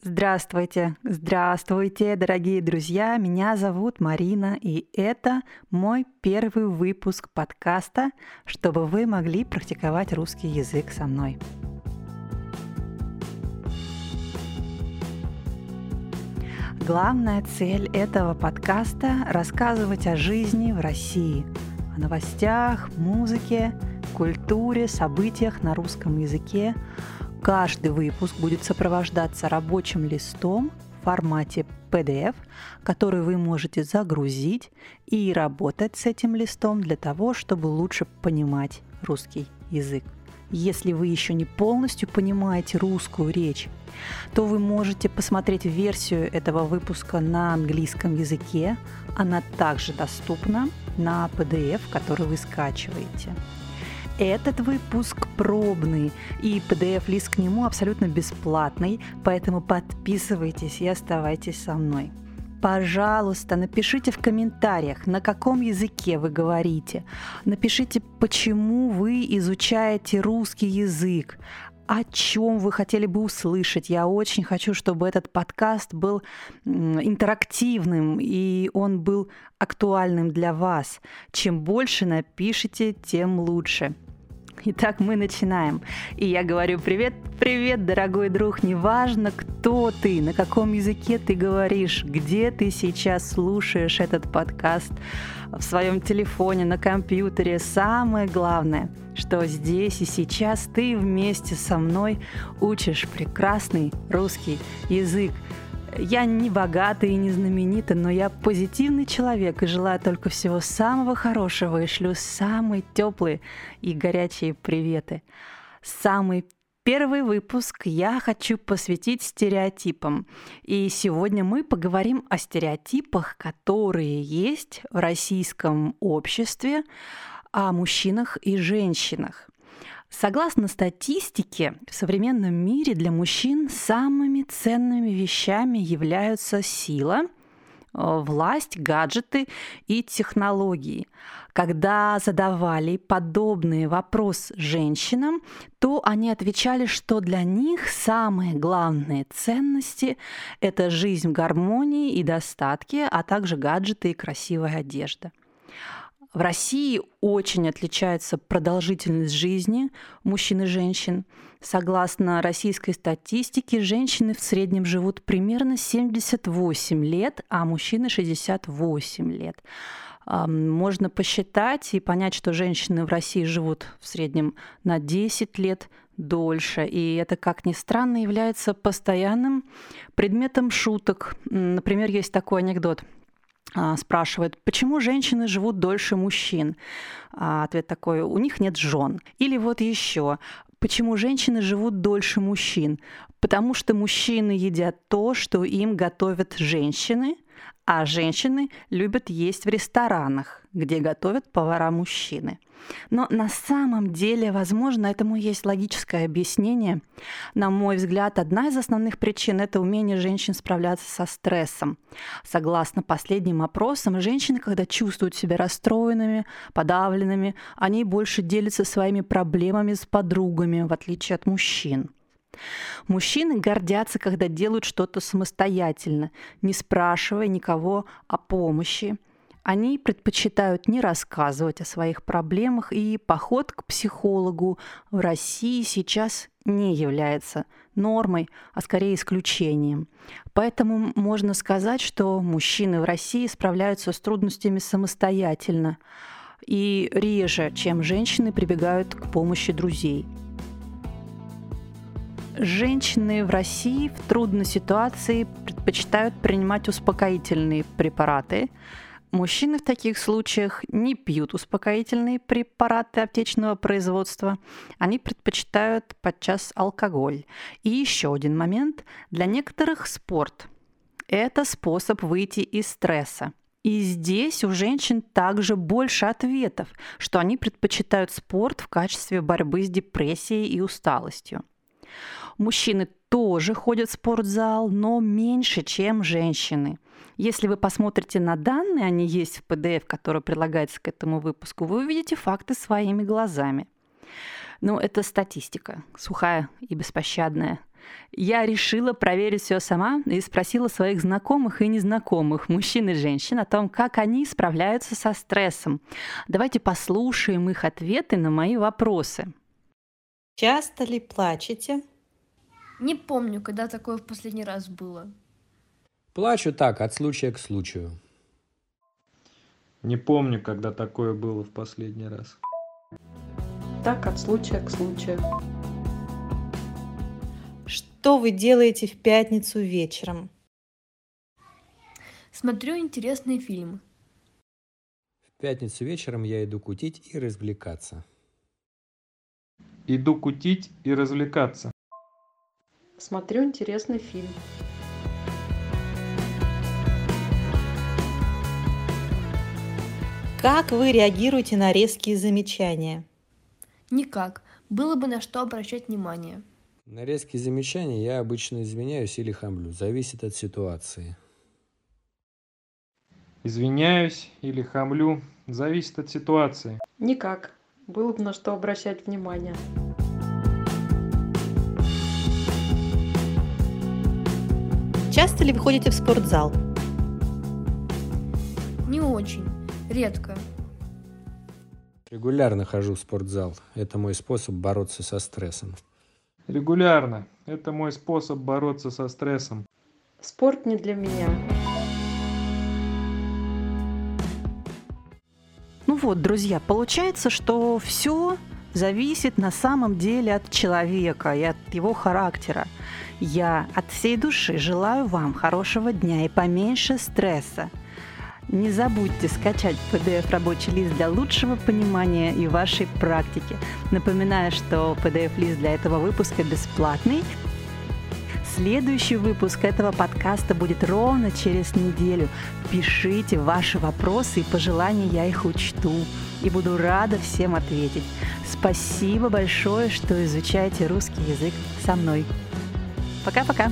Здравствуйте, здравствуйте, дорогие друзья! Меня зовут Марина, и это мой первый выпуск подкаста, чтобы вы могли практиковать русский язык со мной. Главная цель этого подкаста – рассказывать о жизни в России, о новостях, музыке, культуре, событиях на русском языке, Каждый выпуск будет сопровождаться рабочим листом в формате PDF, который вы можете загрузить и работать с этим листом для того, чтобы лучше понимать русский язык. Если вы еще не полностью понимаете русскую речь, то вы можете посмотреть версию этого выпуска на английском языке. Она также доступна на PDF, который вы скачиваете. Этот выпуск пробный, и PDF-лист к нему абсолютно бесплатный, поэтому подписывайтесь и оставайтесь со мной. Пожалуйста, напишите в комментариях, на каком языке вы говорите. Напишите, почему вы изучаете русский язык, о чем вы хотели бы услышать. Я очень хочу, чтобы этот подкаст был интерактивным и он был актуальным для вас. Чем больше напишите, тем лучше. Итак, мы начинаем. И я говорю привет, привет, дорогой друг, неважно, кто ты, на каком языке ты говоришь, где ты сейчас слушаешь этот подкаст, в своем телефоне, на компьютере. Самое главное, что здесь и сейчас ты вместе со мной учишь прекрасный русский язык. Я не богата и не знаменита, но я позитивный человек и желаю только всего самого хорошего и шлю самые теплые и горячие приветы. Самый Первый выпуск я хочу посвятить стереотипам. И сегодня мы поговорим о стереотипах, которые есть в российском обществе, о мужчинах и женщинах. Согласно статистике, в современном мире для мужчин самыми ценными вещами являются сила, э, власть, гаджеты и технологии. Когда задавали подобный вопрос женщинам, то они отвечали, что для них самые главные ценности – это жизнь в гармонии и достатке, а также гаджеты и красивая одежда. В России очень отличается продолжительность жизни мужчин и женщин. Согласно российской статистике, женщины в среднем живут примерно 78 лет, а мужчины 68 лет. Можно посчитать и понять, что женщины в России живут в среднем на 10 лет дольше. И это, как ни странно, является постоянным предметом шуток. Например, есть такой анекдот – спрашивает, почему женщины живут дольше мужчин? А, ответ такой, у них нет жен. Или вот еще, почему женщины живут дольше мужчин? Потому что мужчины едят то, что им готовят женщины, а женщины любят есть в ресторанах, где готовят повара-мужчины. Но на самом деле, возможно, этому есть логическое объяснение. На мой взгляд, одна из основных причин – это умение женщин справляться со стрессом. Согласно последним опросам, женщины, когда чувствуют себя расстроенными, подавленными, они больше делятся своими проблемами с подругами, в отличие от мужчин. Мужчины гордятся, когда делают что-то самостоятельно, не спрашивая никого о помощи. Они предпочитают не рассказывать о своих проблемах, и поход к психологу в России сейчас не является нормой, а скорее исключением. Поэтому можно сказать, что мужчины в России справляются с трудностями самостоятельно и реже, чем женщины прибегают к помощи друзей. Женщины в России в трудной ситуации предпочитают принимать успокоительные препараты, Мужчины в таких случаях не пьют успокоительные препараты аптечного производства, они предпочитают подчас алкоголь. И еще один момент. Для некоторых спорт – это способ выйти из стресса. И здесь у женщин также больше ответов, что они предпочитают спорт в качестве борьбы с депрессией и усталостью. Мужчины тоже ходят в спортзал, но меньше, чем женщины. Если вы посмотрите на данные, они есть в PDF, который прилагается к этому выпуску, вы увидите факты своими глазами. Но это статистика, сухая и беспощадная – Я решила проверить все сама и спросила своих знакомых и незнакомых мужчин и женщин о том, как они справляются со стрессом. Давайте послушаем их ответы на мои вопросы. Часто ли плачете? Не помню, когда такое в последний раз было. Плачу так, от случая к случаю. Не помню, когда такое было в последний раз. Так, от случая к случаю. Что вы делаете в пятницу вечером? Смотрю интересный фильм. В пятницу вечером я иду кутить и развлекаться. Иду кутить и развлекаться. Смотрю интересный фильм. Как вы реагируете на резкие замечания? Никак. Было бы на что обращать внимание. На резкие замечания я обычно извиняюсь или хамлю. Зависит от ситуации. Извиняюсь или хамлю. Зависит от ситуации. Никак. Было бы на что обращать внимание. Часто ли вы ходите в спортзал? Не очень. Редко. Регулярно хожу в спортзал. Это мой способ бороться со стрессом. Регулярно. Это мой способ бороться со стрессом. Спорт не для меня. Вот, друзья, получается, что все зависит на самом деле от человека и от его характера. Я от всей души желаю вам хорошего дня и поменьше стресса. Не забудьте скачать PDF рабочий лист для лучшего понимания и вашей практики. Напоминаю, что PDF-лист для этого выпуска бесплатный. Следующий выпуск этого подкаста будет ровно через неделю. Пишите ваши вопросы и пожелания, я их учту. И буду рада всем ответить. Спасибо большое, что изучаете русский язык со мной. Пока-пока.